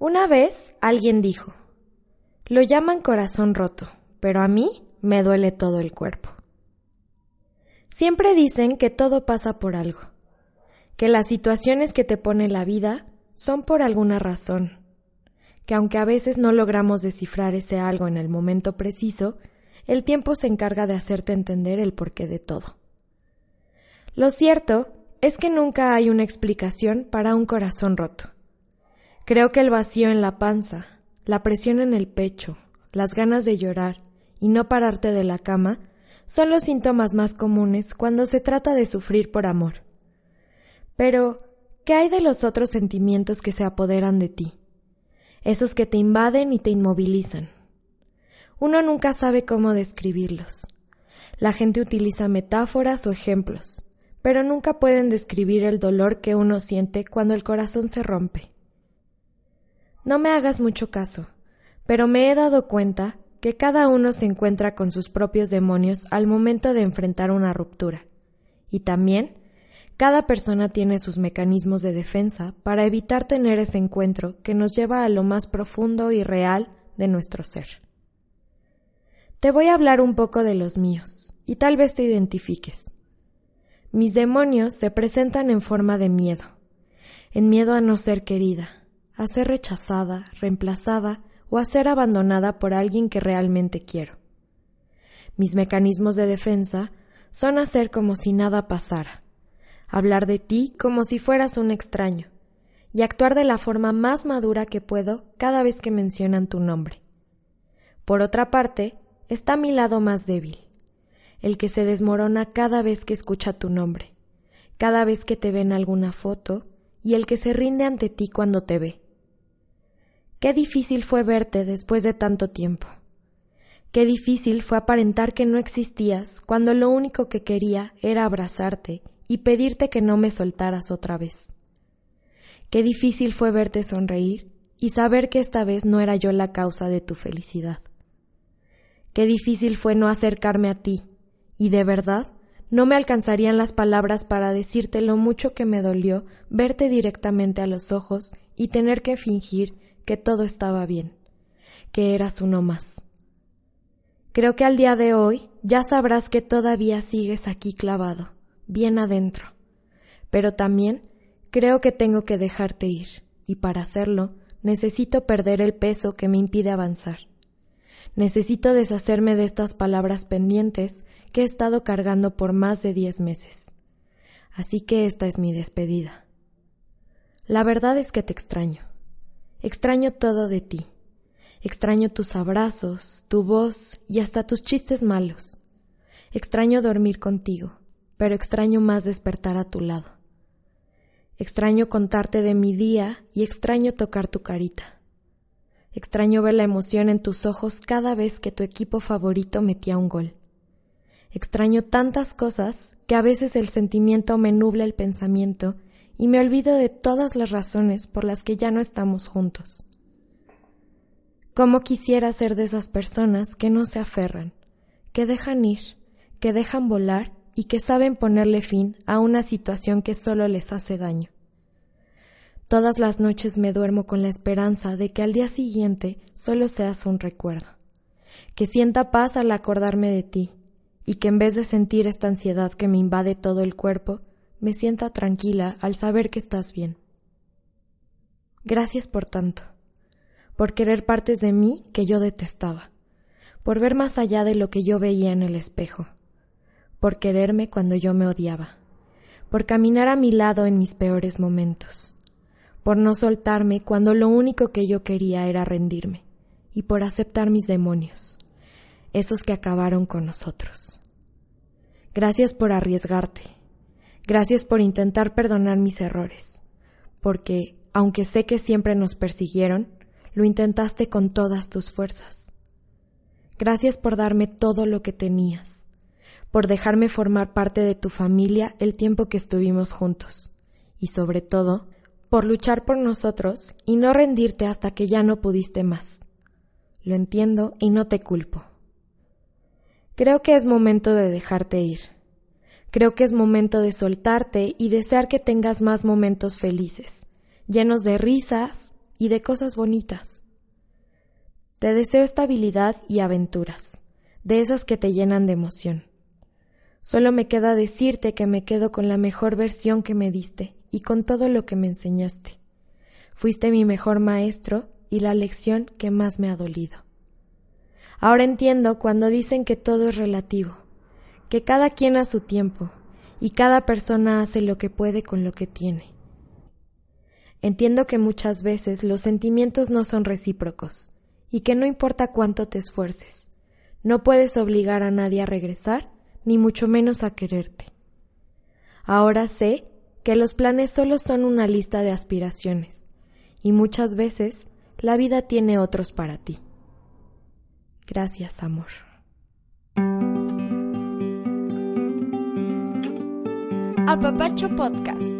Una vez alguien dijo, lo llaman corazón roto, pero a mí me duele todo el cuerpo. Siempre dicen que todo pasa por algo, que las situaciones que te pone la vida son por alguna razón, que aunque a veces no logramos descifrar ese algo en el momento preciso, el tiempo se encarga de hacerte entender el porqué de todo. Lo cierto es que nunca hay una explicación para un corazón roto. Creo que el vacío en la panza, la presión en el pecho, las ganas de llorar y no pararte de la cama son los síntomas más comunes cuando se trata de sufrir por amor. Pero, ¿qué hay de los otros sentimientos que se apoderan de ti? Esos que te invaden y te inmovilizan. Uno nunca sabe cómo describirlos. La gente utiliza metáforas o ejemplos, pero nunca pueden describir el dolor que uno siente cuando el corazón se rompe. No me hagas mucho caso, pero me he dado cuenta que cada uno se encuentra con sus propios demonios al momento de enfrentar una ruptura. Y también, cada persona tiene sus mecanismos de defensa para evitar tener ese encuentro que nos lleva a lo más profundo y real de nuestro ser. Te voy a hablar un poco de los míos, y tal vez te identifiques. Mis demonios se presentan en forma de miedo, en miedo a no ser querida, a ser rechazada, reemplazada o a ser abandonada por alguien que realmente quiero. Mis mecanismos de defensa son hacer como si nada pasara, hablar de ti como si fueras un extraño, y actuar de la forma más madura que puedo cada vez que mencionan tu nombre. Por otra parte, está mi lado más débil, el que se desmorona cada vez que escucha tu nombre, cada vez que te ve en alguna foto, y el que se rinde ante ti cuando te ve. Qué difícil fue verte después de tanto tiempo. Qué difícil fue aparentar que no existías cuando lo único que quería era abrazarte y pedirte que no me soltaras otra vez. Qué difícil fue verte sonreír y saber que esta vez no era yo la causa de tu felicidad. Qué difícil fue no acercarme a ti, y de verdad no me alcanzarían las palabras para decirte lo mucho que me dolió verte directamente a los ojos y tener que fingir que todo estaba bien, que eras uno más. Creo que al día de hoy ya sabrás que todavía sigues aquí clavado, bien adentro. Pero también creo que tengo que dejarte ir, y para hacerlo necesito perder el peso que me impide avanzar. Necesito deshacerme de estas palabras pendientes que he estado cargando por más de diez meses. Así que esta es mi despedida. La verdad es que te extraño. Extraño todo de ti. Extraño tus abrazos, tu voz y hasta tus chistes malos. Extraño dormir contigo, pero extraño más despertar a tu lado. Extraño contarte de mi día y extraño tocar tu carita. Extraño ver la emoción en tus ojos cada vez que tu equipo favorito metía un gol. Extraño tantas cosas que a veces el sentimiento me nubla el pensamiento y me olvido de todas las razones por las que ya no estamos juntos. ¿Cómo quisiera ser de esas personas que no se aferran, que dejan ir, que dejan volar y que saben ponerle fin a una situación que solo les hace daño? Todas las noches me duermo con la esperanza de que al día siguiente solo seas un recuerdo, que sienta paz al acordarme de ti, y que en vez de sentir esta ansiedad que me invade todo el cuerpo, me sienta tranquila al saber que estás bien. Gracias por tanto, por querer partes de mí que yo detestaba, por ver más allá de lo que yo veía en el espejo, por quererme cuando yo me odiaba, por caminar a mi lado en mis peores momentos, por no soltarme cuando lo único que yo quería era rendirme, y por aceptar mis demonios, esos que acabaron con nosotros. Gracias por arriesgarte, Gracias por intentar perdonar mis errores, porque, aunque sé que siempre nos persiguieron, lo intentaste con todas tus fuerzas. Gracias por darme todo lo que tenías, por dejarme formar parte de tu familia el tiempo que estuvimos juntos, y sobre todo, por luchar por nosotros y no rendirte hasta que ya no pudiste más. Lo entiendo y no te culpo. Creo que es momento de dejarte ir Creo que es momento de soltarte y desear que tengas más momentos felices, llenos de risas y de cosas bonitas. Te deseo estabilidad y aventuras, de esas que te llenan de emoción. Solo me queda decirte que me quedo con la mejor versión que me diste y con todo lo que me enseñaste. Fuiste mi mejor maestro y la lección que más me ha dolido. Ahora entiendo cuando dicen que todo es relativo, que cada quien a su tiempo y cada persona hace lo que puede con lo que tiene. Entiendo que muchas veces los sentimientos no son recíprocos y que no importa cuánto te esfuerces, no puedes obligar a nadie a regresar, ni mucho menos a quererte. Ahora sé que los planes solo son una lista de aspiraciones, y muchas veces la vida tiene otros para ti. Gracias, amor. Apapacho Podcast.